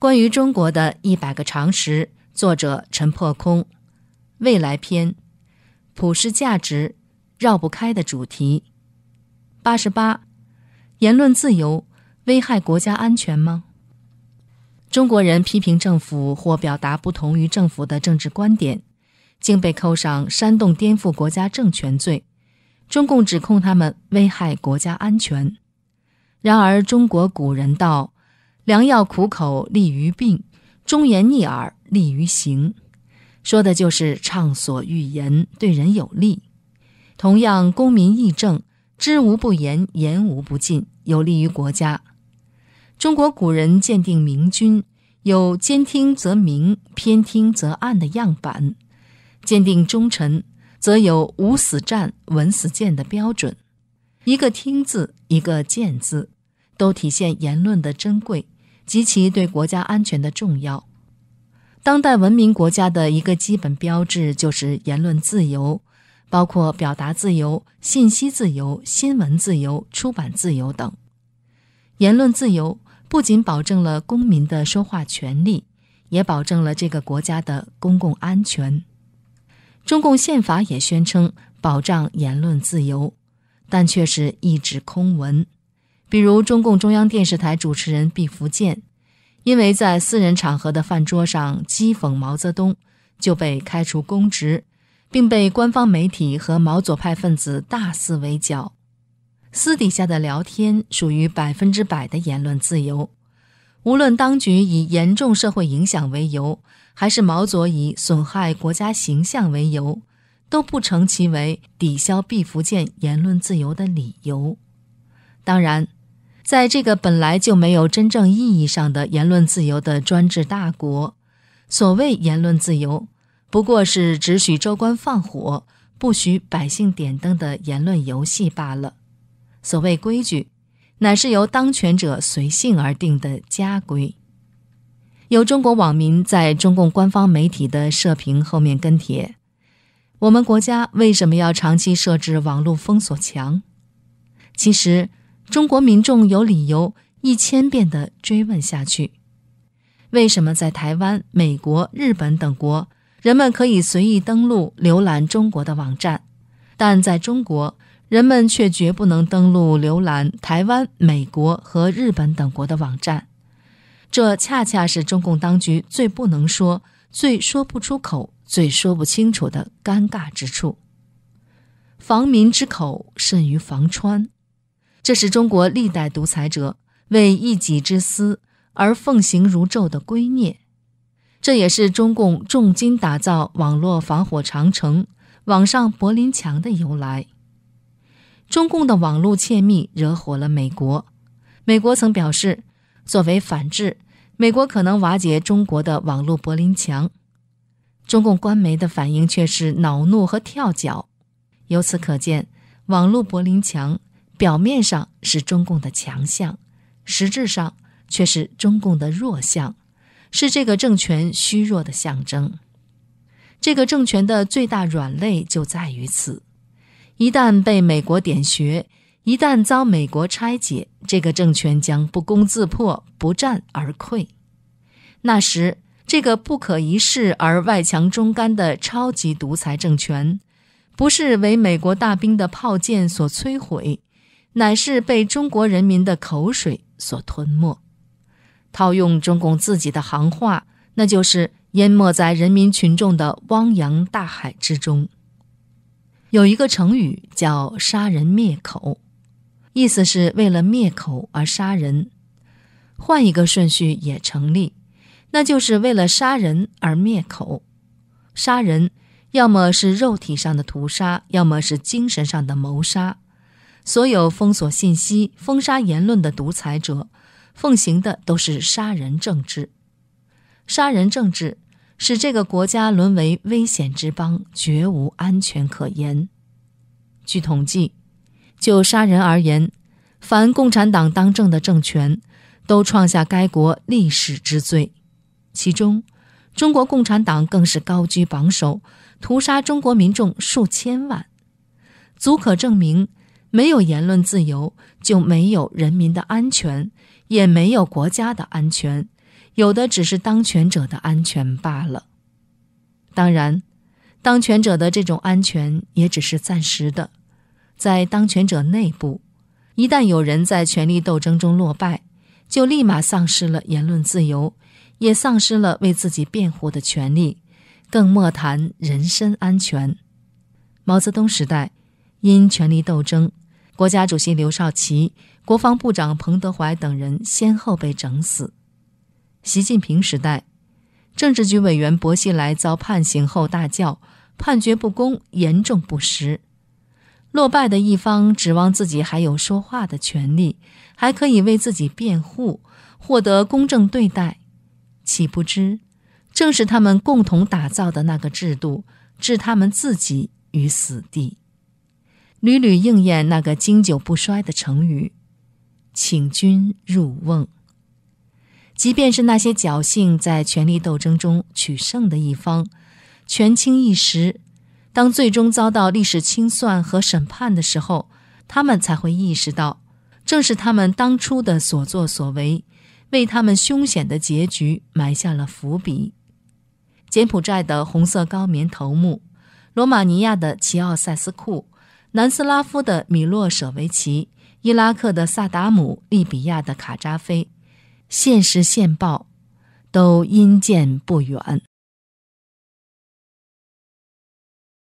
关于中国的一百个常识，作者陈破空，未来篇，普世价值绕不开的主题。八十八，言论自由危害国家安全吗？中国人批评政府或表达不同于政府的政治观点，竟被扣上煽动颠覆国家政权罪。中共指控他们危害国家安全。然而，中国古人道。良药苦口利于病，忠言逆耳利于行，说的就是畅所欲言，对人有利。同样，公民议政，知无不言，言无不尽，有利于国家。中国古人鉴定明君，有兼听则明，偏听则暗的样板；鉴定忠臣，则有无死战，闻死谏的标准。一个听字，一个谏字，都体现言论的珍贵。及其对国家安全的重要。当代文明国家的一个基本标志就是言论自由，包括表达自由、信息自由、新闻自由、出版自由等。言论自由不仅保证了公民的说话权利，也保证了这个国家的公共安全。中共宪法也宣称保障言论自由，但却是一纸空文。比如，中共中央电视台主持人毕福剑，因为在私人场合的饭桌上讥讽毛泽东，就被开除公职，并被官方媒体和毛左派分子大肆围剿。私底下的聊天属于百分之百的言论自由，无论当局以严重社会影响为由，还是毛左以损害国家形象为由，都不成其为抵消毕福剑言论自由的理由。当然。在这个本来就没有真正意义上的言论自由的专制大国，所谓言论自由，不过是只许州官放火，不许百姓点灯的言论游戏罢了。所谓规矩，乃是由当权者随性而定的家规。有中国网民在中共官方媒体的社评后面跟帖：“我们国家为什么要长期设置网络封锁墙？”其实。中国民众有理由一千遍地追问下去：为什么在台湾、美国、日本等国，人们可以随意登录浏览中国的网站，但在中国，人们却绝不能登录浏览台湾、美国和日本等国的网站？这恰恰是中共当局最不能说、最说不出口、最说不清楚的尴尬之处。防民之口甚于防川。这是中国历代独裁者为一己之私而奉行如缛的圭臬，这也是中共重金打造网络防火长城、网上柏林墙的由来。中共的网络窃密惹火了美国，美国曾表示，作为反制，美国可能瓦解中国的网络柏林墙。中共官媒的反应却是恼怒和跳脚，由此可见，网络柏林墙。表面上是中共的强项，实质上却是中共的弱项，是这个政权虚弱的象征。这个政权的最大软肋就在于此：一旦被美国点穴，一旦遭美国拆解，这个政权将不攻自破，不战而溃。那时，这个不可一世而外强中干的超级独裁政权，不是为美国大兵的炮舰所摧毁。乃是被中国人民的口水所吞没，套用中共自己的行话，那就是淹没在人民群众的汪洋大海之中。有一个成语叫“杀人灭口”，意思是为了灭口而杀人。换一个顺序也成立，那就是为了杀人而灭口。杀人，要么是肉体上的屠杀，要么是精神上的谋杀。所有封锁信息、封杀言论的独裁者，奉行的都是杀人政治。杀人政治使这个国家沦为危险之邦，绝无安全可言。据统计，就杀人而言，凡共产党当政的政权，都创下该国历史之最。其中，中国共产党更是高居榜首，屠杀中国民众数千万，足可证明。没有言论自由，就没有人民的安全，也没有国家的安全，有的只是当权者的安全罢了。当然，当权者的这种安全也只是暂时的。在当权者内部，一旦有人在权力斗争中落败，就立马丧失了言论自由，也丧失了为自己辩护的权利，更莫谈人身安全。毛泽东时代，因权力斗争，国家主席刘少奇、国防部长彭德怀等人先后被整死。习近平时代，政治局委员薄熙来遭判刑后大叫：“判决不公，严重不实。”落败的一方指望自己还有说话的权利，还可以为自己辩护，获得公正对待，岂不知，正是他们共同打造的那个制度，置他们自己于死地，屡屡应验那个经久不衰的成语：“请君入瓮。”即便是那些侥幸在权力斗争中取胜的一方，权倾一时。当最终遭到历史清算和审判的时候，他们才会意识到，正是他们当初的所作所为，为他们凶险的结局埋下了伏笔。柬埔寨的红色高棉头目，罗马尼亚的齐奥塞斯库，南斯拉夫的米洛舍维奇，伊拉克的萨达姆，利比亚的卡扎菲，现实现报，都因见不远。